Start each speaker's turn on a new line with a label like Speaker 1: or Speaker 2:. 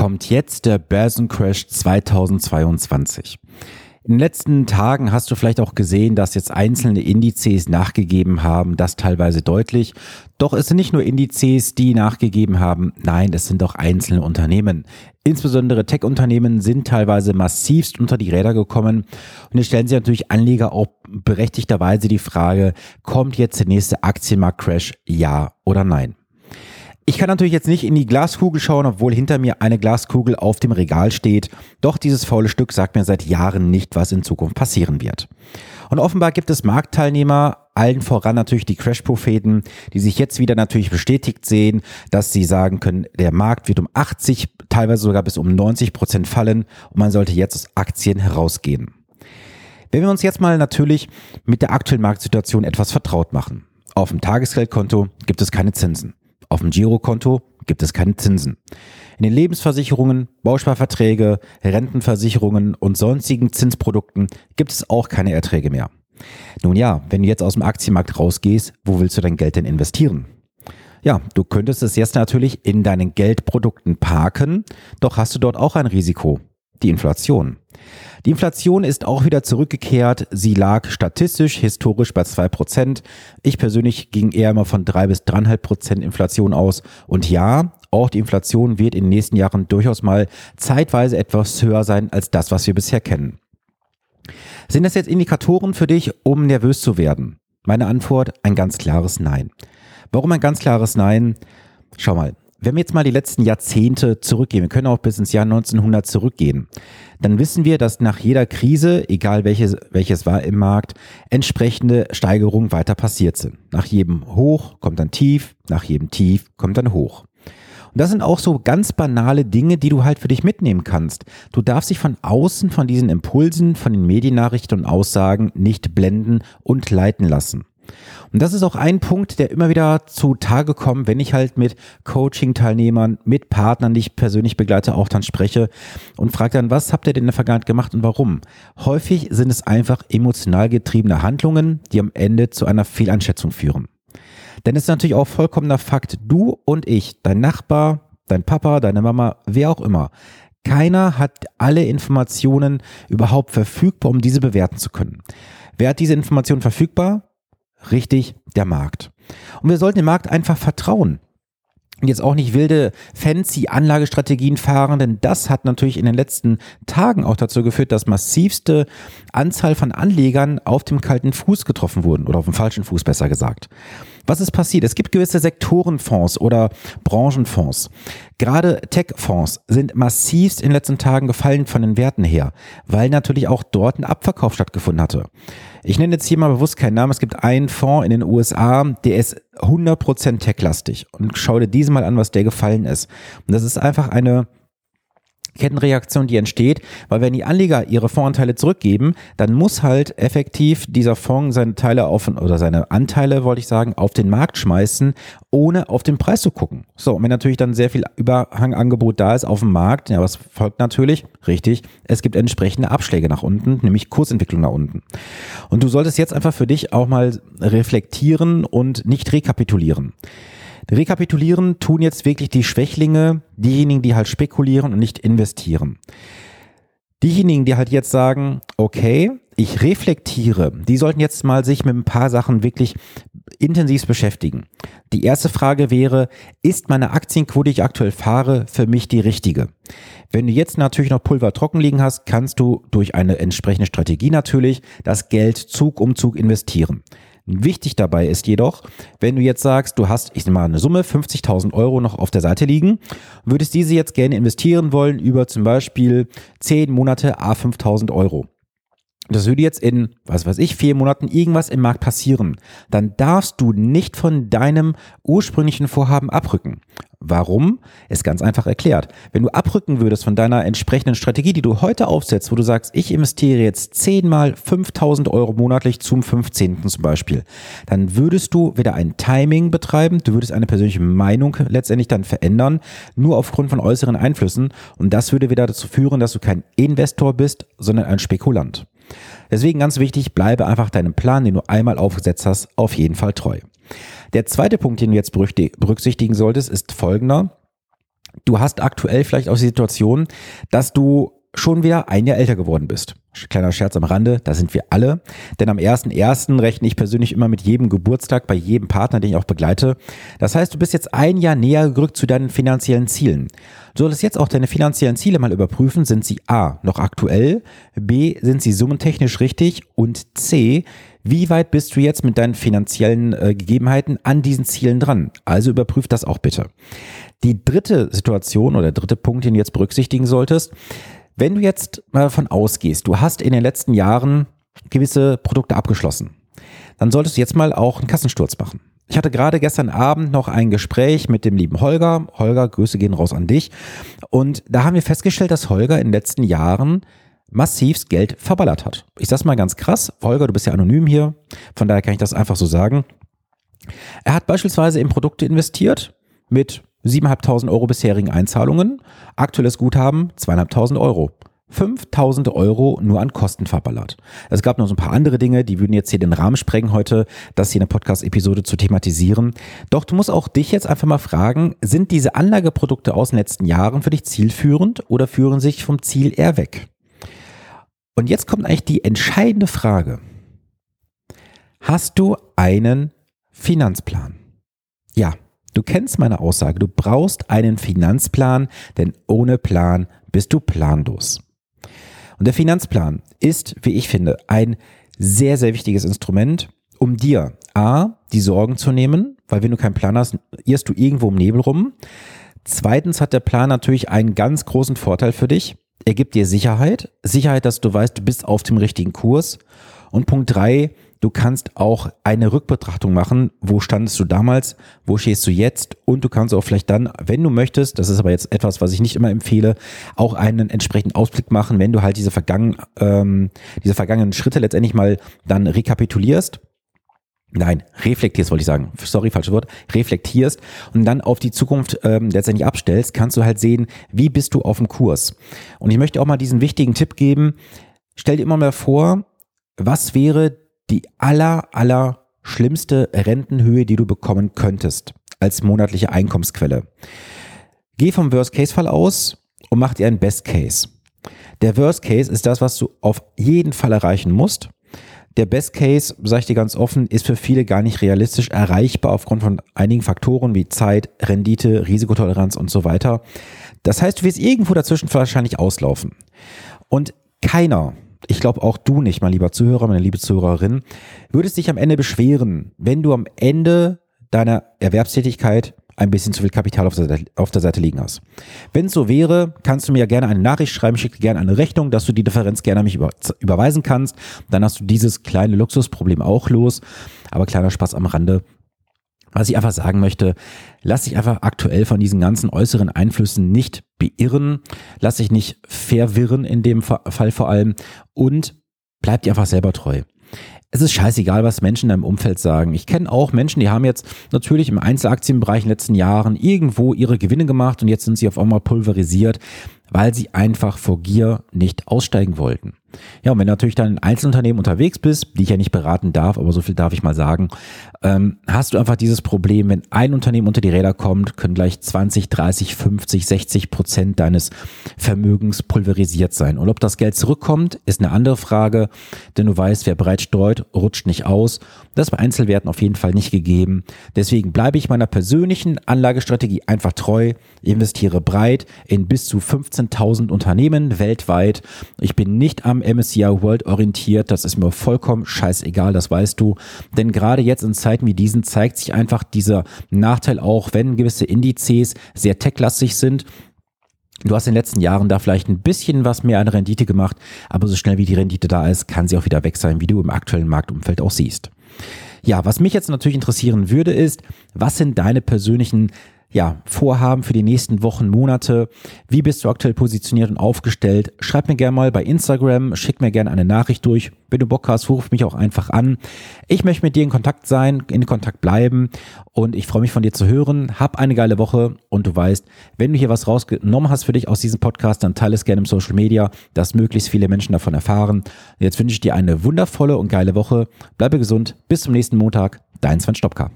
Speaker 1: kommt jetzt der Börsencrash 2022. In den letzten Tagen hast du vielleicht auch gesehen, dass jetzt einzelne Indizes nachgegeben haben, das teilweise deutlich. Doch es sind nicht nur Indizes, die nachgegeben haben, nein, es sind auch einzelne Unternehmen. Insbesondere Tech-Unternehmen sind teilweise massivst unter die Räder gekommen. Und jetzt stellen sich natürlich Anleger auch berechtigterweise die Frage, kommt jetzt der nächste Aktienmarkt-Crash, ja oder nein? Ich kann natürlich jetzt nicht in die Glaskugel schauen, obwohl hinter mir eine Glaskugel auf dem Regal steht. Doch dieses faule Stück sagt mir seit Jahren nicht, was in Zukunft passieren wird. Und offenbar gibt es Marktteilnehmer, allen voran natürlich die Crash-Propheten, die sich jetzt wieder natürlich bestätigt sehen, dass sie sagen können, der Markt wird um 80, teilweise sogar bis um 90 Prozent fallen und man sollte jetzt aus Aktien herausgehen. Wenn wir uns jetzt mal natürlich mit der aktuellen Marktsituation etwas vertraut machen. Auf dem Tagesgeldkonto gibt es keine Zinsen. Auf dem Girokonto gibt es keine Zinsen. In den Lebensversicherungen, Bausparverträge, Rentenversicherungen und sonstigen Zinsprodukten gibt es auch keine Erträge mehr. Nun ja, wenn du jetzt aus dem Aktienmarkt rausgehst, wo willst du dein Geld denn investieren? Ja, du könntest es jetzt natürlich in deinen Geldprodukten parken, doch hast du dort auch ein Risiko, die Inflation. Die Inflation ist auch wieder zurückgekehrt. Sie lag statistisch, historisch bei zwei Prozent. Ich persönlich ging eher mal von drei bis dreieinhalb Prozent Inflation aus. Und ja, auch die Inflation wird in den nächsten Jahren durchaus mal zeitweise etwas höher sein als das, was wir bisher kennen. Sind das jetzt Indikatoren für dich, um nervös zu werden? Meine Antwort, ein ganz klares Nein. Warum ein ganz klares Nein? Schau mal, wenn wir jetzt mal die letzten Jahrzehnte zurückgehen, wir können auch bis ins Jahr 1900 zurückgehen, dann wissen wir, dass nach jeder Krise, egal welches, welches war im Markt, entsprechende Steigerungen weiter passiert sind. Nach jedem Hoch kommt dann Tief, nach jedem Tief kommt dann Hoch. Und das sind auch so ganz banale Dinge, die du halt für dich mitnehmen kannst. Du darfst dich von außen von diesen Impulsen, von den Mediennachrichten und Aussagen nicht blenden und leiten lassen. Und das ist auch ein Punkt, der immer wieder zu Tage kommt, wenn ich halt mit Coaching-Teilnehmern, mit Partnern, die ich persönlich begleite, auch dann spreche und frage dann, was habt ihr denn in der Vergangenheit gemacht und warum? Häufig sind es einfach emotional getriebene Handlungen, die am Ende zu einer Fehleinschätzung führen. Denn es ist natürlich auch vollkommener Fakt, du und ich, dein Nachbar, dein Papa, deine Mama, wer auch immer, keiner hat alle Informationen überhaupt verfügbar, um diese bewerten zu können. Wer hat diese Informationen verfügbar? Richtig, der Markt. Und wir sollten dem Markt einfach vertrauen. Und jetzt auch nicht wilde, fancy Anlagestrategien fahren, denn das hat natürlich in den letzten Tagen auch dazu geführt, dass massivste Anzahl von Anlegern auf dem kalten Fuß getroffen wurden oder auf dem falschen Fuß besser gesagt. Was ist passiert? Es gibt gewisse Sektorenfonds oder Branchenfonds. Gerade Tech-Fonds sind massivst in den letzten Tagen gefallen von den Werten her, weil natürlich auch dort ein Abverkauf stattgefunden hatte. Ich nenne jetzt hier mal bewusst keinen Namen. Es gibt einen Fonds in den USA, der ist 100% tech-lastig. Und schau dir diesen mal an, was der gefallen ist. Und das ist einfach eine Kettenreaktion, die entsteht, weil wenn die Anleger ihre Fondsanteile zurückgeben, dann muss halt effektiv dieser Fonds seine Teile auf oder seine Anteile, wollte ich sagen, auf den Markt schmeißen, ohne auf den Preis zu gucken. So, und wenn natürlich dann sehr viel Überhangangebot da ist auf dem Markt, ja, was folgt natürlich? Richtig, es gibt entsprechende Abschläge nach unten, nämlich Kursentwicklung nach unten. Und du solltest jetzt einfach für dich auch mal reflektieren und nicht rekapitulieren. Rekapitulieren tun jetzt wirklich die Schwächlinge, diejenigen, die halt spekulieren und nicht investieren. Diejenigen, die halt jetzt sagen, okay, ich reflektiere, die sollten jetzt mal sich mit ein paar Sachen wirklich intensiv beschäftigen. Die erste Frage wäre, ist meine Aktienquote, die ich aktuell fahre, für mich die richtige? Wenn du jetzt natürlich noch Pulver trocken liegen hast, kannst du durch eine entsprechende Strategie natürlich das Geld Zug um Zug investieren. Wichtig dabei ist jedoch, wenn du jetzt sagst, du hast, ich nehme mal eine Summe, 50.000 Euro noch auf der Seite liegen, würdest diese jetzt gerne investieren wollen über zum Beispiel 10 Monate A 5.000 Euro das würde jetzt in, was weiß ich, vier Monaten irgendwas im Markt passieren, dann darfst du nicht von deinem ursprünglichen Vorhaben abrücken. Warum? Ist ganz einfach erklärt. Wenn du abrücken würdest von deiner entsprechenden Strategie, die du heute aufsetzt, wo du sagst, ich investiere jetzt zehnmal 5000 Euro monatlich zum 15. zum Beispiel, dann würdest du wieder ein Timing betreiben, du würdest eine persönliche Meinung letztendlich dann verändern, nur aufgrund von äußeren Einflüssen und das würde wieder dazu führen, dass du kein Investor bist, sondern ein Spekulant. Deswegen ganz wichtig, bleibe einfach deinem Plan, den du einmal aufgesetzt hast, auf jeden Fall treu. Der zweite Punkt, den du jetzt berücksichtigen solltest, ist folgender. Du hast aktuell vielleicht auch die Situation, dass du schon wieder ein Jahr älter geworden bist. Kleiner Scherz am Rande, da sind wir alle. Denn am 1.1. rechne ich persönlich immer mit jedem Geburtstag bei jedem Partner, den ich auch begleite. Das heißt, du bist jetzt ein Jahr näher gerückt zu deinen finanziellen Zielen. Du solltest jetzt auch deine finanziellen Ziele mal überprüfen. Sind sie A noch aktuell? B sind sie summentechnisch richtig? Und C, wie weit bist du jetzt mit deinen finanziellen äh, Gegebenheiten an diesen Zielen dran? Also überprüf das auch bitte. Die dritte Situation oder der dritte Punkt, den du jetzt berücksichtigen solltest, wenn du jetzt mal davon ausgehst, du hast in den letzten Jahren gewisse Produkte abgeschlossen, dann solltest du jetzt mal auch einen Kassensturz machen. Ich hatte gerade gestern Abend noch ein Gespräch mit dem lieben Holger. Holger, Grüße gehen raus an dich. Und da haben wir festgestellt, dass Holger in den letzten Jahren massivst Geld verballert hat. Ich sag's mal ganz krass. Holger, du bist ja anonym hier. Von daher kann ich das einfach so sagen. Er hat beispielsweise in Produkte investiert mit 7.500 Euro bisherigen Einzahlungen, aktuelles Guthaben 2.500 Euro. 5000 Euro nur an Kosten verballert. Es gab noch so ein paar andere Dinge, die würden jetzt hier den Rahmen sprengen, heute das hier in der Podcast-Episode zu thematisieren. Doch du musst auch dich jetzt einfach mal fragen, sind diese Anlageprodukte aus den letzten Jahren für dich zielführend oder führen sich vom Ziel eher weg? Und jetzt kommt eigentlich die entscheidende Frage. Hast du einen Finanzplan? Ja, Du kennst meine Aussage, du brauchst einen Finanzplan, denn ohne Plan bist du planlos. Und der Finanzplan ist, wie ich finde, ein sehr, sehr wichtiges Instrument, um dir A, die Sorgen zu nehmen, weil wenn du keinen Plan hast, irrst du irgendwo im Nebel rum. Zweitens hat der Plan natürlich einen ganz großen Vorteil für dich. Er gibt dir Sicherheit. Sicherheit, dass du weißt, du bist auf dem richtigen Kurs. Und Punkt drei, Du kannst auch eine Rückbetrachtung machen. Wo standest du damals? Wo stehst du jetzt? Und du kannst auch vielleicht dann, wenn du möchtest, das ist aber jetzt etwas, was ich nicht immer empfehle, auch einen entsprechenden Ausblick machen, wenn du halt diese vergangenen, ähm, diese vergangenen Schritte letztendlich mal dann rekapitulierst. Nein, reflektierst wollte ich sagen. Sorry, falsches Wort. Reflektierst und dann auf die Zukunft ähm, letztendlich abstellst, kannst du halt sehen, wie bist du auf dem Kurs. Und ich möchte auch mal diesen wichtigen Tipp geben. Stell dir immer mal vor, was wäre die aller, aller schlimmste Rentenhöhe, die du bekommen könntest als monatliche Einkommensquelle. Geh vom Worst-Case-Fall aus und mach dir einen Best-Case. Der Worst-Case ist das, was du auf jeden Fall erreichen musst. Der Best Case, sage ich dir ganz offen, ist für viele gar nicht realistisch erreichbar aufgrund von einigen Faktoren wie Zeit, Rendite, Risikotoleranz und so weiter. Das heißt, du wirst irgendwo dazwischen wahrscheinlich auslaufen. Und keiner, ich glaube auch du nicht, mein lieber Zuhörer, meine liebe Zuhörerin, würdest dich am Ende beschweren, wenn du am Ende deiner Erwerbstätigkeit ein bisschen zu viel Kapital auf der, Seite, auf der Seite liegen hast. Wenn es so wäre, kannst du mir gerne eine Nachricht schreiben, schick dir gerne eine Rechnung, dass du die Differenz gerne an mich über, überweisen kannst. Dann hast du dieses kleine Luxusproblem auch los. Aber kleiner Spaß am Rande. Was ich einfach sagen möchte, lass dich einfach aktuell von diesen ganzen äußeren Einflüssen nicht beirren, lass dich nicht verwirren in dem Fall vor allem und bleib dir einfach selber treu. Es ist scheißegal, was Menschen in deinem Umfeld sagen. Ich kenne auch Menschen, die haben jetzt natürlich im Einzelaktienbereich in den letzten Jahren irgendwo ihre Gewinne gemacht und jetzt sind sie auf einmal pulverisiert, weil sie einfach vor Gier nicht aussteigen wollten. Ja, und wenn du natürlich dann in Einzelunternehmen unterwegs bist, die ich ja nicht beraten darf, aber so viel darf ich mal sagen, ähm, hast du einfach dieses Problem, wenn ein Unternehmen unter die Räder kommt, können gleich 20, 30, 50, 60 Prozent deines Vermögens pulverisiert sein. Und ob das Geld zurückkommt, ist eine andere Frage, denn du weißt, wer bereits streut, rutscht nicht aus. Das ist bei Einzelwerten auf jeden Fall nicht gegeben. Deswegen bleibe ich meiner persönlichen Anlagestrategie einfach treu, investiere breit in bis zu 15.000 Unternehmen weltweit. Ich bin nicht am MSCI World orientiert. Das ist mir vollkommen scheißegal, das weißt du. Denn gerade jetzt in Zeiten wie diesen zeigt sich einfach dieser Nachteil auch, wenn gewisse Indizes sehr techlastig sind. Du hast in den letzten Jahren da vielleicht ein bisschen was mehr an Rendite gemacht, aber so schnell wie die Rendite da ist, kann sie auch wieder weg sein, wie du im aktuellen Marktumfeld auch siehst. Ja, was mich jetzt natürlich interessieren würde, ist, was sind deine persönlichen ja, Vorhaben für die nächsten Wochen, Monate? Wie bist du aktuell positioniert und aufgestellt? Schreib mir gerne mal bei Instagram, schick mir gerne eine Nachricht durch. Wenn du Bock hast, ruf mich auch einfach an. Ich möchte mit dir in Kontakt sein, in Kontakt bleiben und ich freue mich von dir zu hören. Hab eine geile Woche und du weißt, wenn du hier was rausgenommen hast für dich aus diesem Podcast, dann teile es gerne im Social Media, dass möglichst viele Menschen davon erfahren. Jetzt wünsche ich dir eine wundervolle und geile Woche. Bleibe gesund. Bis zum nächsten Montag. Dein Sven Stopka.